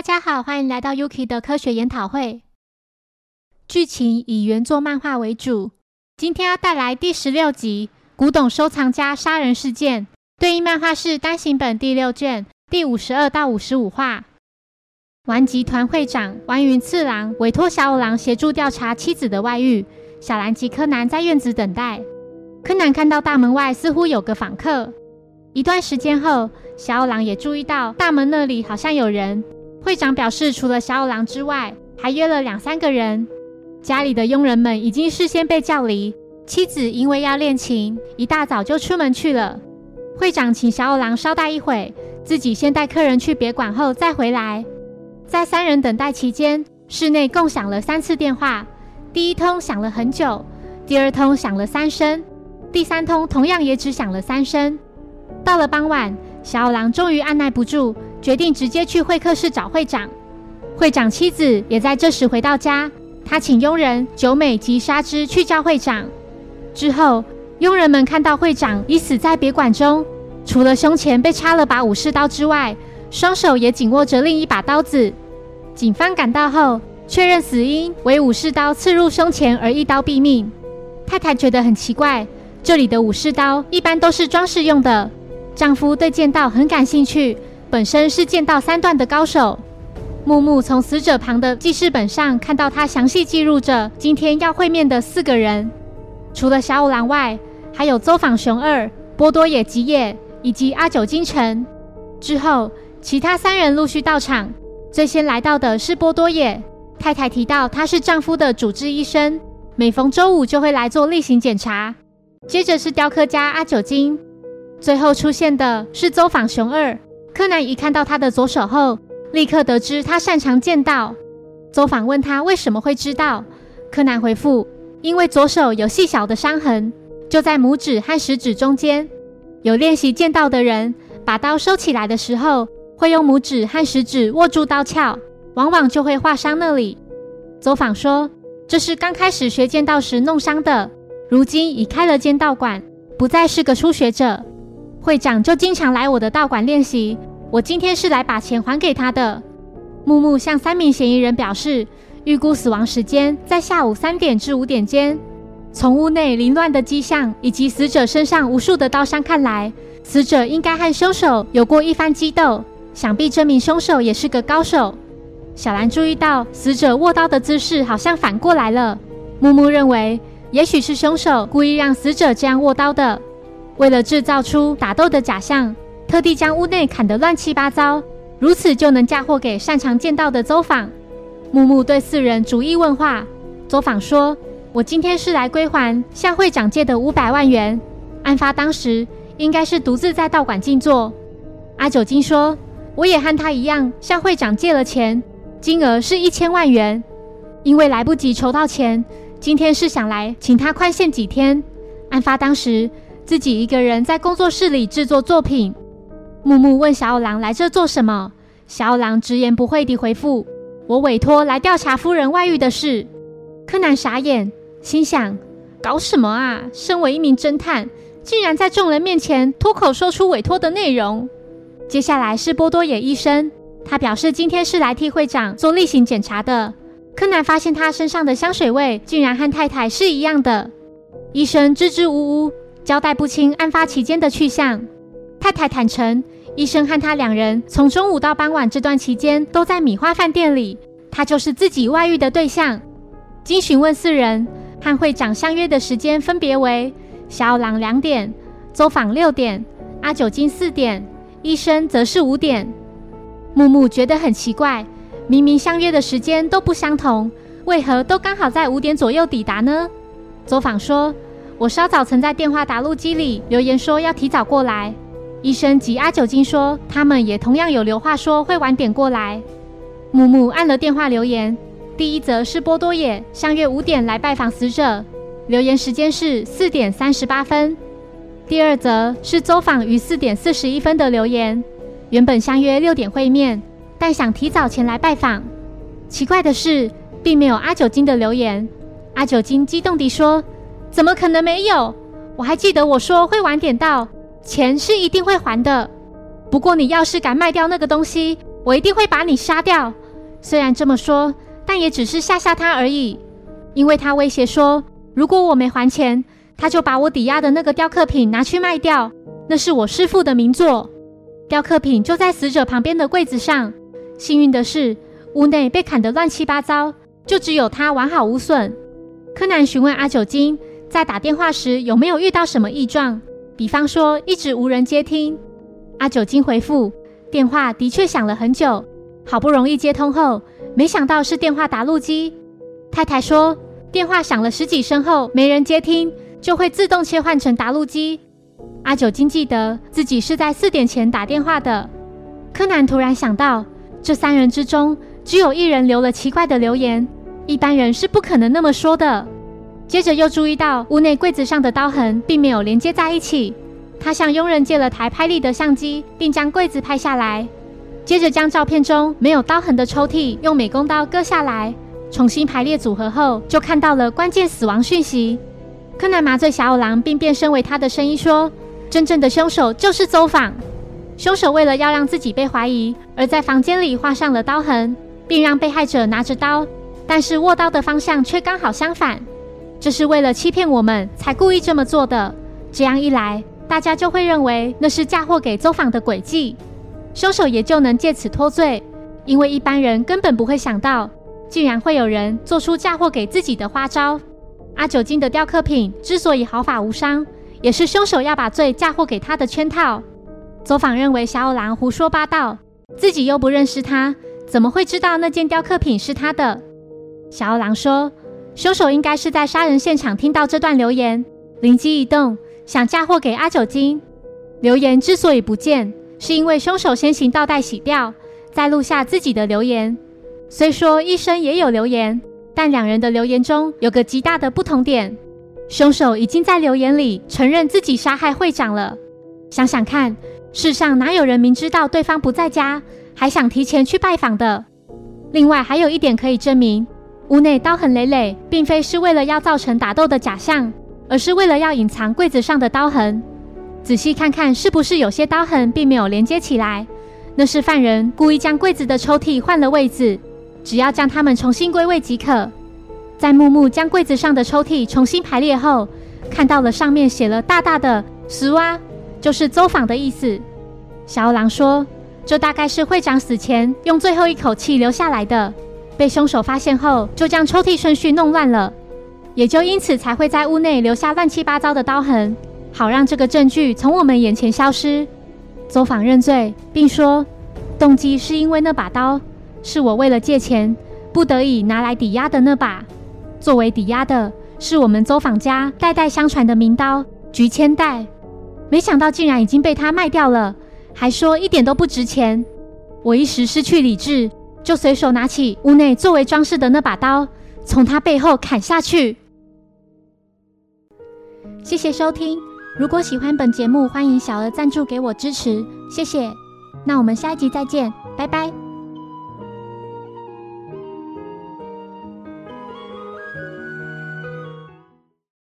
大家好，欢迎来到 Yuki 的科学研讨会。剧情以原作漫画为主，今天要带来第十六集《古董收藏家杀人事件》，对应漫画是单行本第六卷第五十二到五十五话。丸集团会长丸云次郎委托小五郎协助调查妻子的外遇，小兰及柯南在院子等待。柯南看到大门外似乎有个访客。一段时间后，小五郎也注意到大门那里好像有人。会长表示，除了小五郎之外，还约了两三个人。家里的佣人们已经事先被叫离，妻子因为要练琴，一大早就出门去了。会长请小五郎稍待一会，自己先带客人去别馆后再回来。在三人等待期间，室内共响了三次电话，第一通响了很久，第二通响了三声，第三通同样也只响了三声。到了傍晚，小五郎终于按耐不住，决定直接去会客室找会长。会长妻子也在这时回到家，他请佣人久美及沙织去叫会长。之后，佣人们看到会长已死在别馆中，除了胸前被插了把武士刀之外，双手也紧握着另一把刀子。警方赶到后，确认死因为武士刀刺入胸前而一刀毙命。太太觉得很奇怪，这里的武士刀一般都是装饰用的。丈夫对剑道很感兴趣，本身是剑道三段的高手。木木从死者旁的记事本上看到他详细记录着今天要会面的四个人，除了小五郎外，还有走访熊二、波多野吉野以及阿九金城。之后，其他三人陆续到场。最先来到的是波多野太太，提到她是丈夫的主治医生，每逢周五就会来做例行检查。接着是雕刻家阿九金。最后出现的是走访熊二。柯南一看到他的左手后，立刻得知他擅长剑道。走访问他为什么会知道，柯南回复：因为左手有细小的伤痕，就在拇指和食指中间。有练习剑道的人，把刀收起来的时候，会用拇指和食指握住刀鞘，往往就会划伤那里。走访说，这是刚开始学剑道时弄伤的，如今已开了剑道馆，不再是个初学者。会长就经常来我的道馆练习。我今天是来把钱还给他的。木木向三名嫌疑人表示，预估死亡时间在下午三点至五点间。从屋内凌乱的迹象以及死者身上无数的刀伤看来，死者应该和凶手有过一番激斗。想必这名凶手也是个高手。小兰注意到死者握刀的姿势好像反过来了。木木认为，也许是凶手故意让死者这样握刀的。为了制造出打斗的假象，特地将屋内砍得乱七八糟，如此就能嫁祸给擅长剑道的走访。木木对四人逐一问话。走访说：“我今天是来归还向会长借的五百万元。案发当时应该是独自在道馆静坐。”阿九金说：“我也和他一样向会长借了钱，金额是一千万元。因为来不及筹到钱，今天是想来请他宽限几天。案发当时。”自己一个人在工作室里制作作品。木木问小五郎来这做什么？小五郎直言不讳地回复：“我委托来调查夫人外遇的事。”柯南傻眼，心想：搞什么啊？身为一名侦探，竟然在众人面前脱口说出委托的内容。接下来是波多野医生，他表示今天是来替会长做例行检查的。柯南发现他身上的香水味竟然和太太是一样的。医生支支吾吾。交代不清案发期间的去向。太太坦诚，医生和他两人从中午到傍晚这段期间都在米花饭店里，他就是自己外遇的对象。经询问四人，和会长相约的时间分别为小朗两点，走访六点，阿九金四点，医生则是五点。木木觉得很奇怪，明明相约的时间都不相同，为何都刚好在五点左右抵达呢？走访说。我稍早曾在电话答录机里留言说要提早过来。医生及阿九金说，他们也同样有留话说会晚点过来。木木按了电话留言，第一则是波多野相约五点来拜访死者，留言时间是四点三十八分。第二则是走访于四点四十一分的留言，原本相约六点会面，但想提早前来拜访。奇怪的是，并没有阿九金的留言。阿九金激动地说。怎么可能没有？我还记得我说会晚点到，钱是一定会还的。不过你要是敢卖掉那个东西，我一定会把你杀掉。虽然这么说，但也只是吓吓他而已。因为他威胁说，如果我没还钱，他就把我抵押的那个雕刻品拿去卖掉。那是我师父的名作，雕刻品就在死者旁边的柜子上。幸运的是，屋内被砍得乱七八糟，就只有他完好无损。柯南询问阿九金，在打电话时有没有遇到什么异状，比方说一直无人接听。阿九金回复，电话的确响了很久，好不容易接通后，没想到是电话答录机。太太说，电话响了十几声后没人接听，就会自动切换成答录机。阿九金记得自己是在四点前打电话的。柯南突然想到，这三人之中只有一人留了奇怪的留言，一般人是不可能那么说的。接着又注意到屋内柜子上的刀痕并没有连接在一起，他向佣人借了台拍立得相机，并将柜子拍下来。接着将照片中没有刀痕的抽屉用美工刀割下来，重新排列组合后，就看到了关键死亡讯息。柯南麻醉小五郎，并变身为他的声音说。真正的凶手就是走访。凶手为了要让自己被怀疑，而在房间里画上了刀痕，并让被害者拿着刀，但是握刀的方向却刚好相反。这是为了欺骗我们才故意这么做的。这样一来，大家就会认为那是嫁祸给走访的诡计，凶手也就能借此脱罪。因为一般人根本不会想到，竟然会有人做出嫁祸给自己的花招。阿九金的雕刻品之所以毫发无伤。也是凶手要把罪嫁祸给他的圈套。走访认为小五郎胡说八道，自己又不认识他，怎么会知道那件雕刻品是他的？小五郎说，凶手应该是在杀人现场听到这段留言，灵机一动，想嫁祸给阿九金。留言之所以不见，是因为凶手先行倒带洗掉，再录下自己的留言。虽说医生也有留言，但两人的留言中有个极大的不同点。凶手已经在留言里承认自己杀害会长了。想想看，世上哪有人明知道对方不在家，还想提前去拜访的？另外，还有一点可以证明，屋内刀痕累累，并非是为了要造成打斗的假象，而是为了要隐藏柜子上的刀痕。仔细看看，是不是有些刀痕并没有连接起来？那是犯人故意将柜子的抽屉换了位置，只要将它们重新归位即可。在木木将柜子上的抽屉重新排列后，看到了上面写了大大的“死蛙”，就是走访的意思。小狼说：“这大概是会长死前用最后一口气留下来的，被凶手发现后，就将抽屉顺序弄乱了，也就因此才会在屋内留下乱七八糟的刀痕，好让这个证据从我们眼前消失。”走访认罪，并说：“动机是因为那把刀是我为了借钱不得已拿来抵押的那把。”作为抵押的是我们走访家代代相传的名刀菊千代，没想到竟然已经被他卖掉了，还说一点都不值钱。我一时失去理智，就随手拿起屋内作为装饰的那把刀，从他背后砍下去。谢谢收听，如果喜欢本节目，欢迎小额赞助给我支持，谢谢。那我们下一集再见，拜拜。